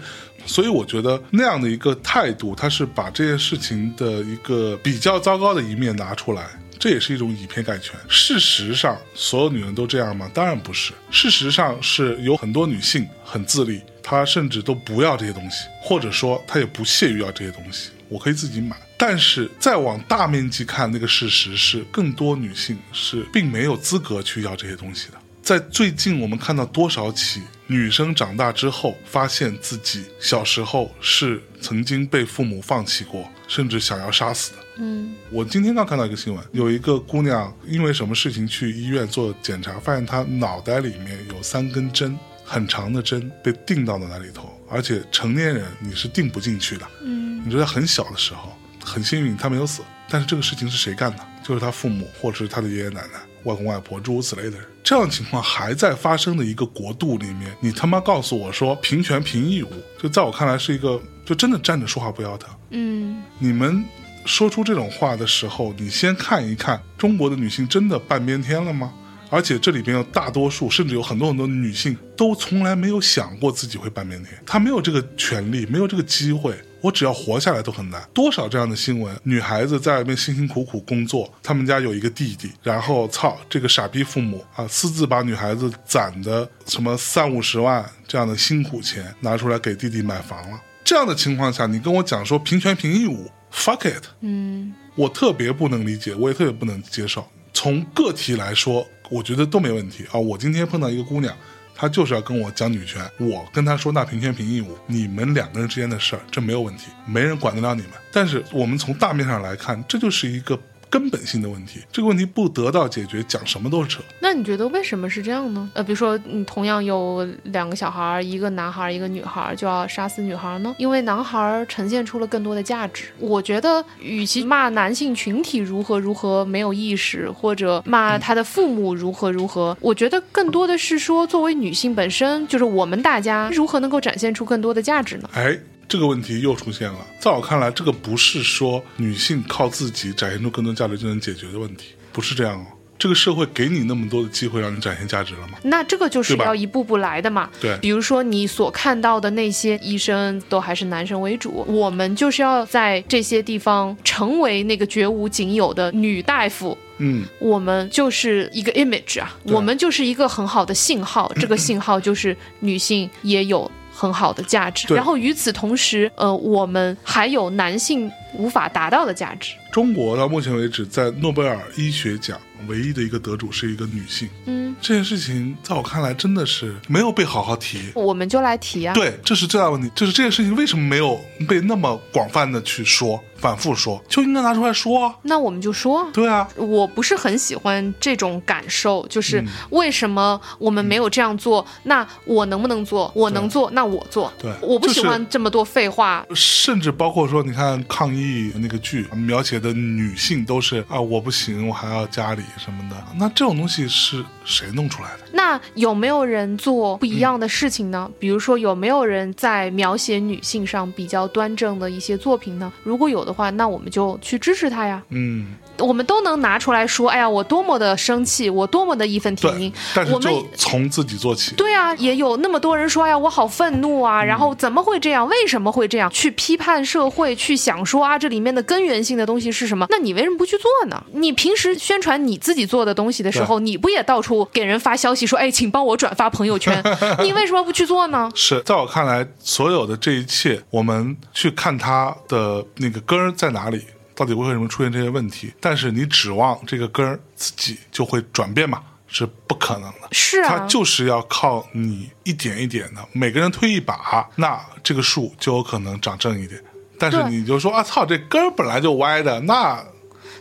所以我觉得那样的一个态度，它是把这件事情的一个比较糟糕的一面拿出来。这也是一种以偏概全。事实上，所有女人都这样吗？当然不是。事实上是有很多女性很自立，她甚至都不要这些东西，或者说她也不屑于要这些东西，我可以自己买。但是再往大面积看，那个事实是，更多女性是并没有资格去要这些东西的。在最近，我们看到多少起女生长大之后，发现自己小时候是曾经被父母放弃过，甚至想要杀死的。嗯我今天刚看到一个新闻，有一个姑娘因为什么事情去医院做检查，发现她脑袋里面有三根针，很长的针被钉到了那里头，而且成年人你是钉不进去的。嗯你觉得很小的时候，很幸运他没有死，但是这个事情是谁干的？就是他父母或者是他的爷爷奶奶、外公外婆诸如此类的人。这样情况还在发生的一个国度里面，你他妈告诉我说平权平义务，就在我看来是一个就真的站着说话不腰疼。嗯你们说出这种话的时候，你先看一看中国的女性真的半边天了吗？而且这里边有大多数，甚至有很多很多女性都从来没有想过自己会半边天，她没有这个权利，没有这个机会。我只要活下来都很难。多少这样的新闻，女孩子在外面辛辛苦苦工作，他们家有一个弟弟，然后操这个傻逼父母啊，私自把女孩子攒的什么三五十万这样的辛苦钱拿出来给弟弟买房了。这样的情况下，你跟我讲说平权平义务，fuck it，嗯我特别不能理解，我也特别不能接受。从个体来说，我觉得都没问题啊。我今天碰到一个姑娘，她就是要跟我讲女权，我跟她说那平权平义务，你们两个人之间的事儿，这没有问题，没人管得了你们。但是我们从大面上来看，这就是一个根本性的问题。这个问题不得到解决，讲什么都是扯。那你觉得为什么是这样呢？呃，比如说，你同样有两个小孩儿，一个男孩儿，一个女孩儿，就要杀死女孩儿呢？因为男孩儿呈现出了更多的价值。我觉得，与其骂男性群体如何如何没有意识，或者骂他的父母如何如何，我觉得更多的是说，作为女性本身，就是我们大家如何能够展现出更多的价值呢？哎，这个问题又出现了。在我看来，这个不是说女性靠自己展现出更多价值就能解决的问题，不是这样哦。这个社会给你那么多的机会让你展现价值了吗？那这个就是要一步步来的嘛。对比如说你所看到的那些医生都还是男生为主，我们就是要在这些地方成为那个绝无仅有的女大夫。嗯，我们就是一个 image 啊，我们就是一个很好的信号，这个信号就是女性也有很好的价值。然后与此同时，呃，我们还有男性无法达到的价值。中国到目前为止在诺贝尔医学奖唯一的一个得主是一个女性，嗯，这件事情在我看来真的是没有被好好提。我们就来提啊。对，这是最大的问题，就是这件事情为什么没有被那么广泛的去说、反复说，就应该拿出来说啊。那我们就说啊。对啊，我不是很喜欢这种感受，就是嗯为什么我们没有这样做？那我能不能做？我能做，那我做。对我不喜欢这么多废话。甚至包括说，你看抗议艺那个剧描写的女性都是啊，我不行，我还要家里什么的。那这种东西是谁弄出来的？那有没有人做不一样的事情嗯呢？比如说，有没有人在描写女性上比较端正的一些作品呢？如果有的话，那我们就去支持他呀。嗯，我们都能拿出来说，哎呀，我多么的生气，我多么的义愤填对膺。。但是就从自己做起。对啊，也有那么多人说，哎呀，我好愤怒啊，然后怎么会这样？为什么会这样？去批判社会，去想说啊，这里面的根源性的东西是什么？那你为什么不去做呢？你平时宣传你自己做的东西的时候，你不也到处给人发消息说，哎，请帮我转发朋友圈？你为什么不去做呢？是在我看来，所有的这一切，我们去看它的那个根儿在哪里，到底为什么出现这些问题？但是你指望这个根儿自己就会转变嘛？是不可能的。是啊，它就是要靠你一点一点的，每个人推一把，那这个树就有可能长正一点。但是你就说啊，操，这根儿本来就歪的，那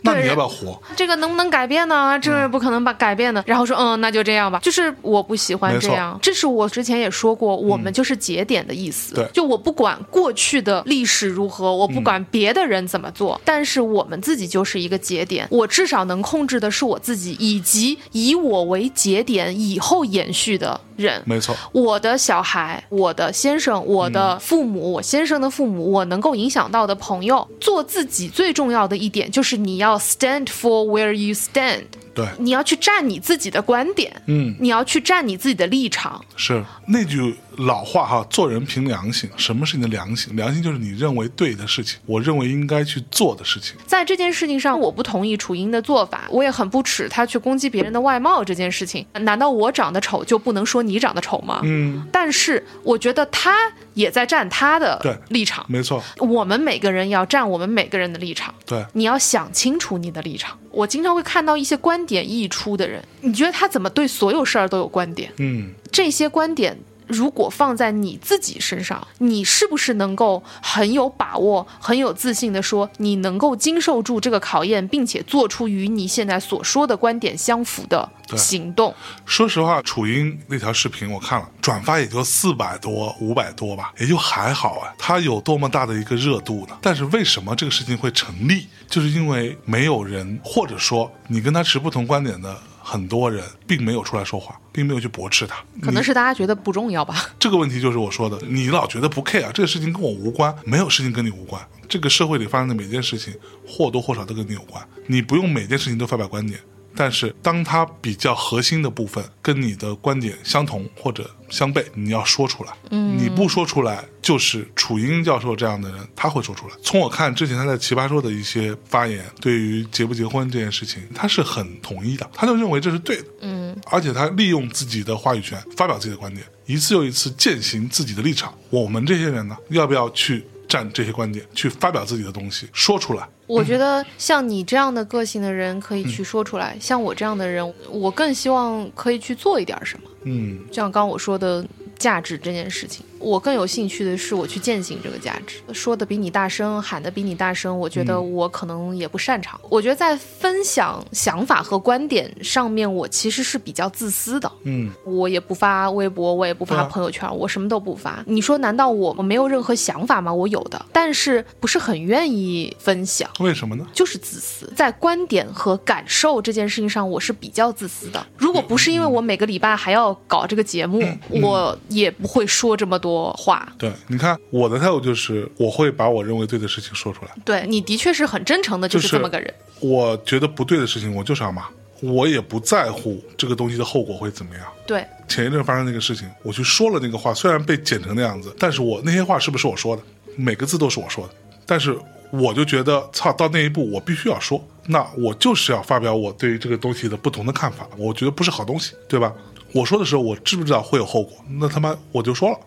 那对你要不要活？这个能不能改变呢？这不可能把改变的。然后说，嗯，那就这样吧。就是我不喜欢这样，这是我之前也说过，我们就是节点的意思。对就我不管过去的历史如何，我不管别的人怎么做，但是我们自己就是一个节点。我至少能控制的是我自己，以及以我为节点以后延续的人。没错，我的小孩、我的先生、我的父母、我先生的父母，我能够影响到的朋友，做自己最重要的一点就是你要 stand for where you stand，对，你要去站你自己的观点，嗯，你要去站你自己的立场。是那句老话哈，做人凭良心。什么是你的良心？良心就是你认为对的事情，我认为应该去做的事情。在这件事情上，我不同意楚英的做法，我也很不耻他去攻击别人的外貌这件事情。难道我长得丑就不能说你长得丑吗？嗯，但是我觉得他也在站他对的立场。没错，我们每个人要站我们每个人的立场。对，你要想清楚你的立场。我经常会看到一些观点溢出的人，你觉得他怎么对所有事儿都有观点？嗯，这些观点如果放在你自己身上，你是不是能够很有把握、很有自信的说，你能够经受住这个考验，并且做出与你现在所说的观点相符的行动？说实话，楚英那条视频我看了，转发也就四百多、五百多吧，也就还好啊。它有多么大的一个热度呢？但是为什么这个事情会成立？就是因为没有人，或者说你跟他持不同观点的很多人，并没有出来说话，并没有去驳斥他。可能是大家觉得不重要吧。这个问题就是我说的，你老觉得不 care，这个事情跟我无关，没有事情跟你无关。这个社会里发生的每件事情，或多或少都跟你有关。你不用每件事情都发表观点，但是当它比较核心的部分跟你的观点相同或者相悖，你要说出来。嗯，你不说出来，就是楚英教授这样的人，他会说出来。从我看之前他在奇葩说的一些发言，对于结不结婚这件事情，他是很统一的，他就认为这是对的。嗯，而且他利用自己的话语权发表自己的观点，一次又一次践行自己的立场。我们这些人呢，要不要去站这些观点，去发表自己的东西，说出来？我觉得像你这样的个性的人可以去说出来，像我这样的人，我更希望可以去做一点什么。嗯，就像刚刚我说的价值这件事情，我更有兴趣的是我去践行这个价值。说的比你大声，喊的比你大声，我觉得我可能也不擅长。我觉得在分享想法和观点上面，我其实是比较自私的。嗯，我也不发微博，我也不发朋友圈，我什么都不发。你说难道我我没有任何想法吗？我有的，但是不是很愿意分享。为什么呢？就是自私，在观点和感受这件事情上，我是比较自私的。如果不是因为我每个礼拜还要搞这个节目，我也不会说这么多话。对，你看我的态度就是，我会把我认为对的事情说出来。对你的确是很真诚的，就是就是这么个人。我觉得不对的事情，我就是要骂，我也不在乎这个东西的后果会怎么样。对，前一阵发生那个事情，我去说了那个话，虽然被剪成那样子，但是我那些话是不是我说的？每个字都是我说的，但是我就觉得，操，到那一步我必须要说，那我就是要发表我对于这个东西的不同的看法，我觉得不是好东西，对吧？我说的时候，我知不知道会有后果？那他妈我就说了，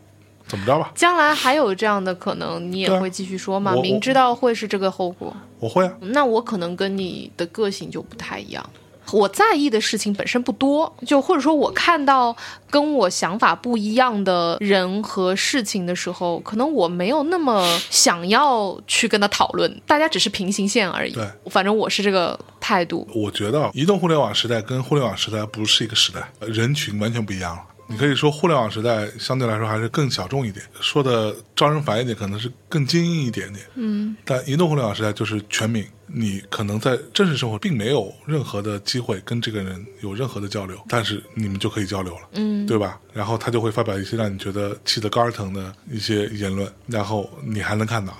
怎么着吧？将来还有这样的可能，你也会继续说吗？我明知道会是这个后果，我会啊，那我可能跟你的个性就不太一样。我在意的事情本身不多，就或者说我看到跟我想法不一样的人和事情的时候，可能我没有那么想要去跟他讨论，大家只是平行线而已。对，反正我是这个态度。我觉得啊移动互联网时代跟互联网时代不是一个时代，人群完全不一样了。你可以说互联网时代相对来说还是更小众一点，说的招人烦一点，可能是更精英一点点。嗯，但移动互联网时代就是全民，你可能在真实生活并没有任何的机会跟这个人有任何的交流，但是你们就可以交流了，嗯，对吧？然后他就会发表一些让你觉得气得肝儿疼的一些言论，然后你还能看到，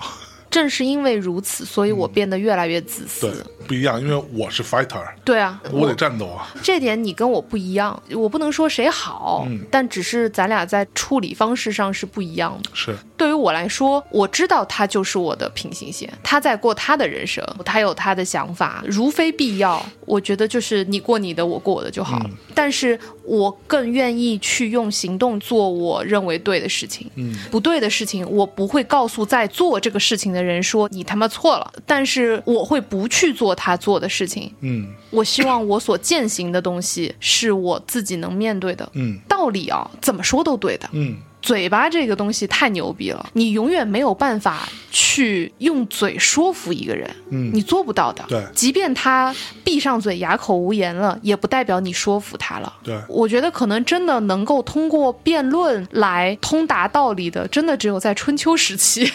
正是因为如此，所以我变得越来越自私。对，不一样，因为我是 fighter，对啊，我得战斗啊，这点你跟我不一样，我不能说谁好，嗯但只是咱俩在处理方式上是不一样的。是，对于我来说，我知道他就是我的平行线，他在过他的人生，他有他的想法，如非必要，我觉得就是你过你的，我过我的就好。嗯但是我更愿意去用行动做我认为对的事情，嗯不对的事情，我不会告诉在做这个事情的人说你他妈错了，但是我会不去做他做的事情。嗯我希望我所践行的东西是我自己能面对的。嗯道理啊，怎么说都对的。嗯嘴巴这个东西太牛逼了，你永远没有办法去用嘴说服一个人，嗯，你做不到的。对即便他闭上嘴哑口无言了，也不代表你说服他了。对，我觉得可能真的能够通过辩论来通达道理的，真的只有在春秋时期。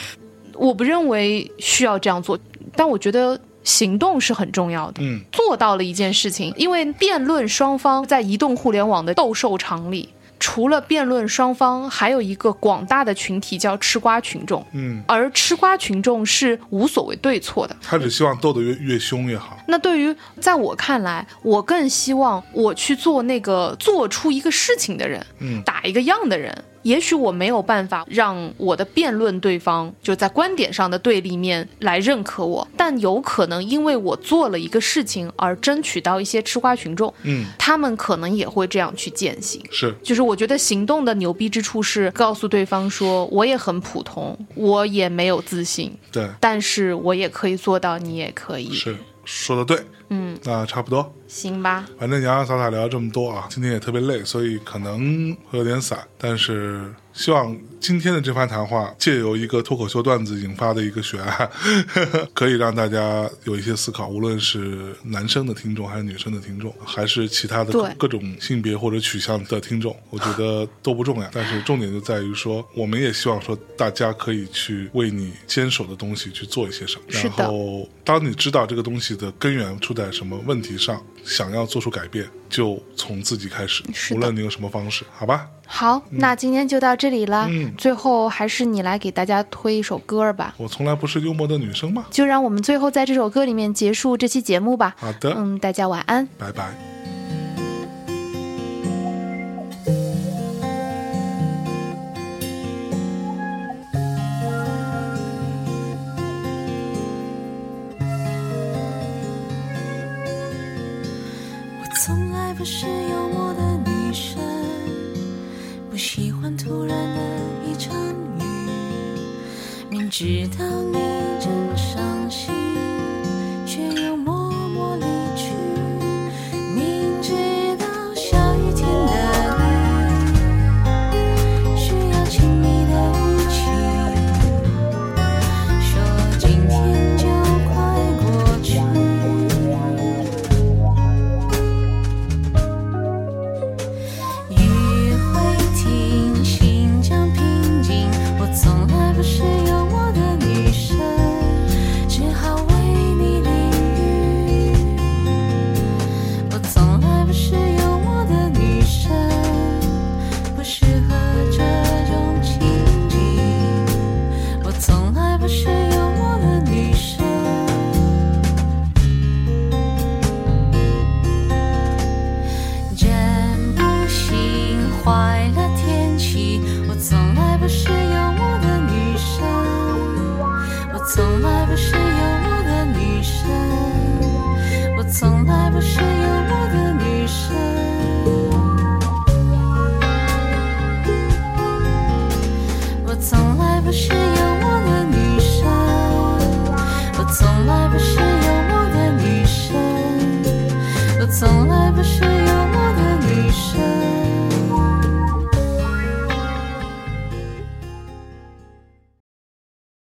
我不认为需要这样做，但我觉得行动是很重要的。嗯做到了一件事情，因为辩论双方在移动互联网的斗兽场里，除了辩论双方，还有一个广大的群体叫吃瓜群众，嗯，而吃瓜群众是无所谓对错的。他只希望斗得越越凶越好，那对于在我看来，我更希望我去做那个做出一个事情的人，嗯打一个样的人。也许我没有办法让我的辩论对方就在观点上的对立面来认可我，但有可能因为我做了一个事情而争取到一些吃瓜群众，嗯，他们可能也会这样去践行。是，就是我觉得行动的牛逼之处是告诉对方说，我也很普通，我也没有自信，对，但是我也可以做到，你也可以。是说的对，嗯，那差不多。行吧。反正洋洋洒洒聊了这么多啊，今天也特别累，所以可能会有点散。但是希望今天的这番谈话，借由一个脱口秀段子引发的一个悬案，可以让大家有一些思考。无论是男生的听众，还是女生的听众，还是其他的各各种性别或者取向的听众，我觉得都不重要。但是重点就在于说，我们也希望说，大家可以去为你坚守的东西去做一些什么。然后，当你知道这个东西的根源出在什么问题上，想要做出改变，就从自己开始，无论你用什么方式，好吧？好，那今天就到这里了。嗯最后还是你来给大家推一首歌吧，我从来不是幽默的女生嘛。就让我们最后在这首歌里面结束这期节目吧。好的，嗯，大家晚安。拜拜。知道你真伤心，